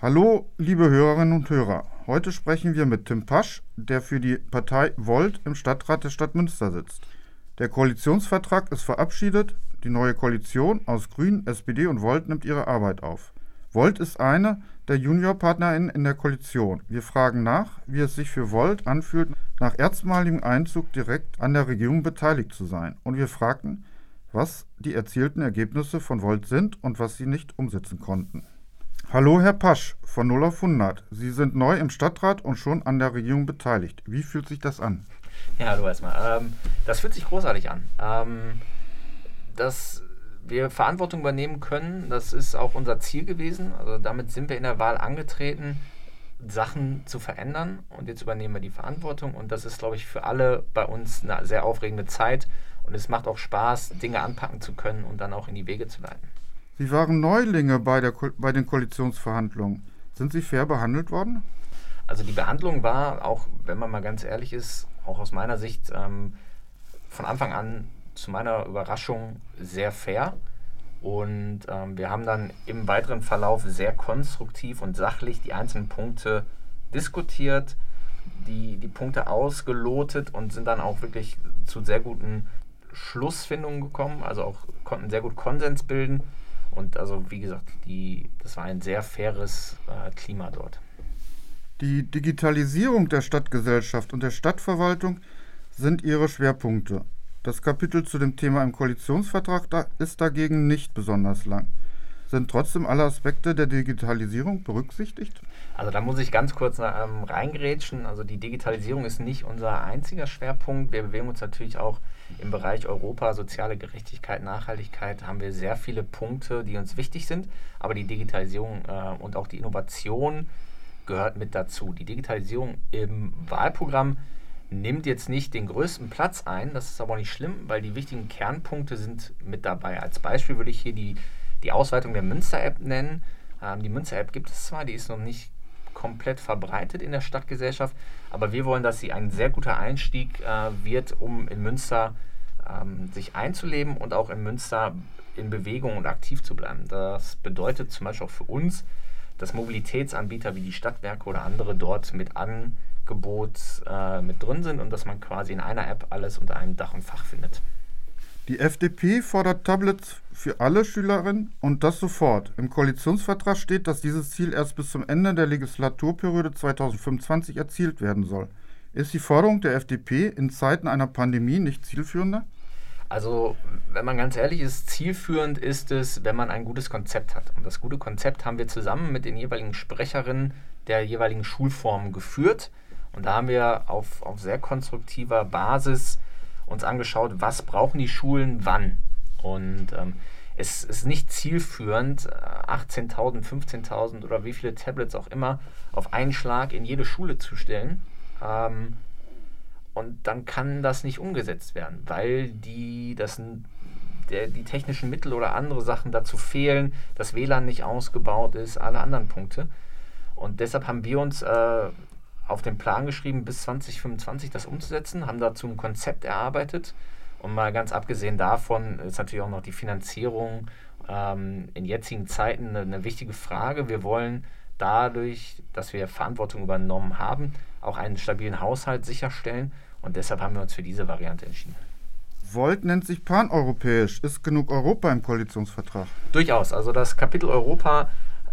Hallo, liebe Hörerinnen und Hörer. Heute sprechen wir mit Tim Pasch, der für die Partei Volt im Stadtrat der Stadt Münster sitzt. Der Koalitionsvertrag ist verabschiedet. Die neue Koalition aus Grünen, SPD und Volt nimmt ihre Arbeit auf. Volt ist eine der Juniorpartnerinnen in der Koalition. Wir fragen nach, wie es sich für Volt anfühlt, nach erstmaligem Einzug direkt an der Regierung beteiligt zu sein. Und wir fragten, was die erzielten Ergebnisse von Volt sind und was sie nicht umsetzen konnten. Hallo Herr Pasch von 0 auf 100. Sie sind neu im Stadtrat und schon an der Regierung beteiligt. Wie fühlt sich das an? Ja, hallo erstmal. Ähm, das fühlt sich großartig an. Ähm, dass wir Verantwortung übernehmen können, das ist auch unser Ziel gewesen. Also damit sind wir in der Wahl angetreten, Sachen zu verändern und jetzt übernehmen wir die Verantwortung und das ist, glaube ich, für alle bei uns eine sehr aufregende Zeit und es macht auch Spaß, Dinge anpacken zu können und dann auch in die Wege zu leiten. Sie waren Neulinge bei, der, bei den Koalitionsverhandlungen. Sind Sie fair behandelt worden? Also die Behandlung war, auch wenn man mal ganz ehrlich ist, auch aus meiner Sicht ähm, von Anfang an zu meiner Überraschung sehr fair. Und ähm, wir haben dann im weiteren Verlauf sehr konstruktiv und sachlich die einzelnen Punkte diskutiert, die, die Punkte ausgelotet und sind dann auch wirklich zu sehr guten Schlussfindungen gekommen, also auch konnten sehr gut Konsens bilden. Und also wie gesagt, die, das war ein sehr faires äh, Klima dort. Die Digitalisierung der Stadtgesellschaft und der Stadtverwaltung sind ihre Schwerpunkte. Das Kapitel zu dem Thema im Koalitionsvertrag ist dagegen nicht besonders lang. Sind trotzdem alle Aspekte der Digitalisierung berücksichtigt? Also da muss ich ganz kurz ähm, reingrätschen. Also die Digitalisierung ist nicht unser einziger Schwerpunkt. Wir bewegen uns natürlich auch im Bereich Europa, soziale Gerechtigkeit, Nachhaltigkeit, haben wir sehr viele Punkte, die uns wichtig sind. Aber die Digitalisierung äh, und auch die Innovation gehört mit dazu. Die Digitalisierung im Wahlprogramm nimmt jetzt nicht den größten Platz ein, das ist aber nicht schlimm, weil die wichtigen Kernpunkte sind mit dabei. Als Beispiel würde ich hier die, die Ausweitung der Münster-App nennen. Ähm, die Münster-App gibt es zwar, die ist noch nicht komplett verbreitet in der Stadtgesellschaft, aber wir wollen, dass sie ein sehr guter Einstieg äh, wird, um in Münster ähm, sich einzuleben und auch in Münster in Bewegung und aktiv zu bleiben. Das bedeutet zum Beispiel auch für uns, dass Mobilitätsanbieter wie die Stadtwerke oder andere dort mit Angebot äh, mit drin sind und dass man quasi in einer App alles unter einem Dach und Fach findet. Die FDP fordert Tablets für alle Schülerinnen und das sofort. Im Koalitionsvertrag steht, dass dieses Ziel erst bis zum Ende der Legislaturperiode 2025 erzielt werden soll. Ist die Forderung der FDP in Zeiten einer Pandemie nicht zielführender? Also, wenn man ganz ehrlich ist, zielführend ist es, wenn man ein gutes Konzept hat. Und das gute Konzept haben wir zusammen mit den jeweiligen Sprecherinnen der jeweiligen Schulformen geführt. Und da haben wir auf, auf sehr konstruktiver Basis uns angeschaut, was brauchen die Schulen wann. Und ähm, es ist nicht zielführend, 18.000, äh, 15.000 oder wie viele Tablets auch immer auf einen Schlag in jede Schule zu stellen. Ähm, und dann kann das nicht umgesetzt werden, weil die, das, der, die technischen Mittel oder andere Sachen dazu fehlen, das WLAN nicht ausgebaut ist, alle anderen Punkte. Und deshalb haben wir uns äh, auf den Plan geschrieben, bis 2025 das umzusetzen, haben dazu ein Konzept erarbeitet. Und mal ganz abgesehen davon ist natürlich auch noch die Finanzierung ähm, in jetzigen Zeiten eine, eine wichtige Frage. Wir wollen dadurch, dass wir Verantwortung übernommen haben, auch einen stabilen Haushalt sicherstellen und deshalb haben wir uns für diese Variante entschieden. Volt nennt sich paneuropäisch. Ist genug Europa im Koalitionsvertrag? Durchaus. Also das Kapitel Europa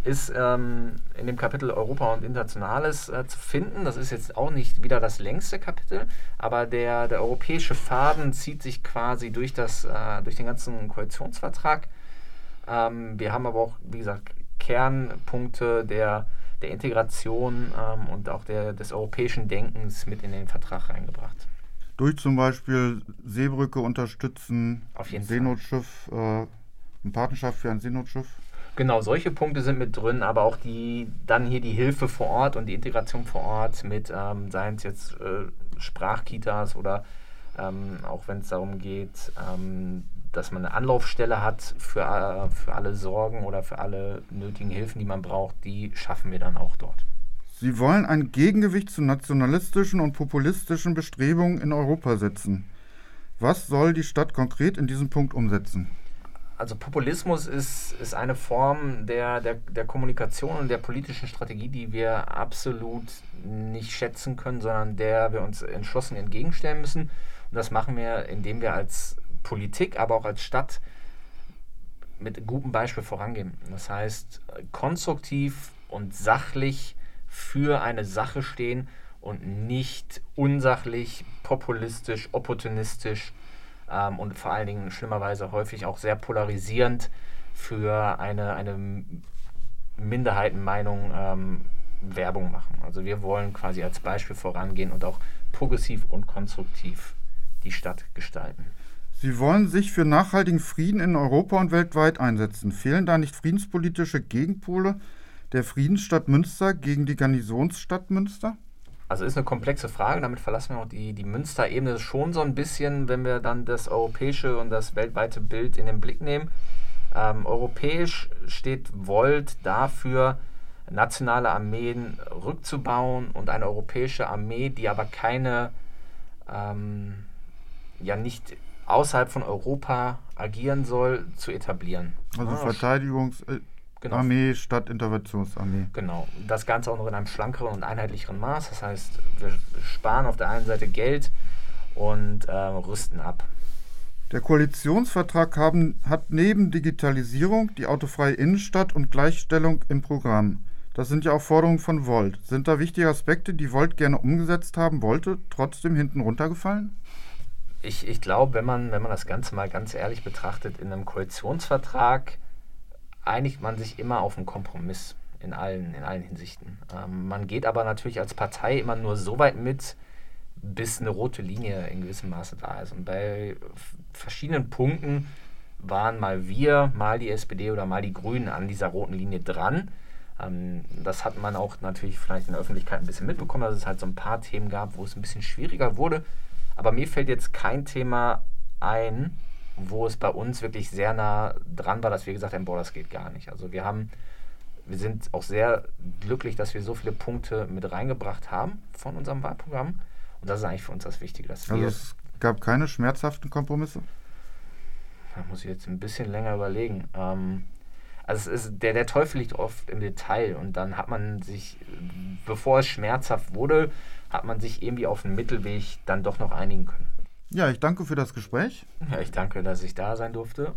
ist ähm, in dem Kapitel Europa und Internationales äh, zu finden. Das ist jetzt auch nicht wieder das längste Kapitel, aber der, der europäische Faden zieht sich quasi durch, das, äh, durch den ganzen Koalitionsvertrag. Ähm, wir haben aber auch, wie gesagt, Kernpunkte der der Integration ähm, und auch der, des europäischen Denkens mit in den Vertrag reingebracht. Durch zum Beispiel Seebrücke unterstützen, Auf jeden Seenotschiff, äh, eine Patenschaft für ein Seenotschiff. Genau, solche Punkte sind mit drin, aber auch die dann hier die Hilfe vor Ort und die Integration vor Ort mit, ähm, seien es jetzt äh, Sprachkitas oder ähm, auch wenn es darum geht, ähm, dass man eine Anlaufstelle hat für, äh, für alle Sorgen oder für alle nötigen Hilfen, die man braucht, die schaffen wir dann auch dort. Sie wollen ein Gegengewicht zu nationalistischen und populistischen Bestrebungen in Europa setzen. Was soll die Stadt konkret in diesem Punkt umsetzen? Also Populismus ist, ist eine Form der, der, der Kommunikation und der politischen Strategie, die wir absolut nicht schätzen können, sondern der wir uns entschlossen entgegenstellen müssen. Und das machen wir, indem wir als Politik, aber auch als Stadt mit gutem Beispiel vorangehen. Das heißt, konstruktiv und sachlich für eine Sache stehen und nicht unsachlich, populistisch, opportunistisch ähm, und vor allen Dingen schlimmerweise häufig auch sehr polarisierend für eine, eine Minderheitenmeinung ähm, Werbung machen. Also wir wollen quasi als Beispiel vorangehen und auch progressiv und konstruktiv die Stadt gestalten. Sie wollen sich für nachhaltigen Frieden in Europa und weltweit einsetzen. Fehlen da nicht friedenspolitische Gegenpole der Friedensstadt Münster gegen die Garnisonsstadt Münster? Also ist eine komplexe Frage, damit verlassen wir auch die, die Münster-Ebene schon so ein bisschen, wenn wir dann das europäische und das weltweite Bild in den Blick nehmen. Ähm, europäisch steht Volt dafür, nationale Armeen rückzubauen und eine europäische Armee, die aber keine, ähm, ja nicht außerhalb von Europa agieren soll, zu etablieren. Also ja, Verteidigungs... Genau. Armee statt Interventionsarmee. Genau. Das Ganze auch noch in einem schlankeren und einheitlicheren Maß. Das heißt, wir sparen auf der einen Seite Geld und äh, rüsten ab. Der Koalitionsvertrag haben, hat neben Digitalisierung die autofreie Innenstadt und Gleichstellung im Programm. Das sind ja auch Forderungen von Volt. Sind da wichtige Aspekte, die Volt gerne umgesetzt haben wollte, trotzdem hinten runtergefallen? Ich, ich glaube, wenn man, wenn man das Ganze mal ganz ehrlich betrachtet, in einem Koalitionsvertrag einigt man sich immer auf einen Kompromiss in allen, in allen Hinsichten. Ähm, man geht aber natürlich als Partei immer nur so weit mit, bis eine rote Linie in gewissem Maße da ist. Und bei verschiedenen Punkten waren mal wir, mal die SPD oder mal die Grünen an dieser roten Linie dran. Ähm, das hat man auch natürlich vielleicht in der Öffentlichkeit ein bisschen mitbekommen, dass es halt so ein paar Themen gab, wo es ein bisschen schwieriger wurde. Aber mir fällt jetzt kein Thema ein, wo es bei uns wirklich sehr nah dran war, dass wir gesagt haben, boah, das geht gar nicht. Also wir haben, wir sind auch sehr glücklich, dass wir so viele Punkte mit reingebracht haben von unserem Wahlprogramm. Und das ist eigentlich für uns das Wichtige. Dass also es gab keine schmerzhaften Kompromisse? Da muss ich jetzt ein bisschen länger überlegen. Ähm, also es ist, der, der Teufel liegt oft im Detail und dann hat man sich, bevor es schmerzhaft wurde, hat man sich irgendwie auf den Mittelweg dann doch noch einigen können. Ja, ich danke für das Gespräch. Ja, ich danke, dass ich da sein durfte.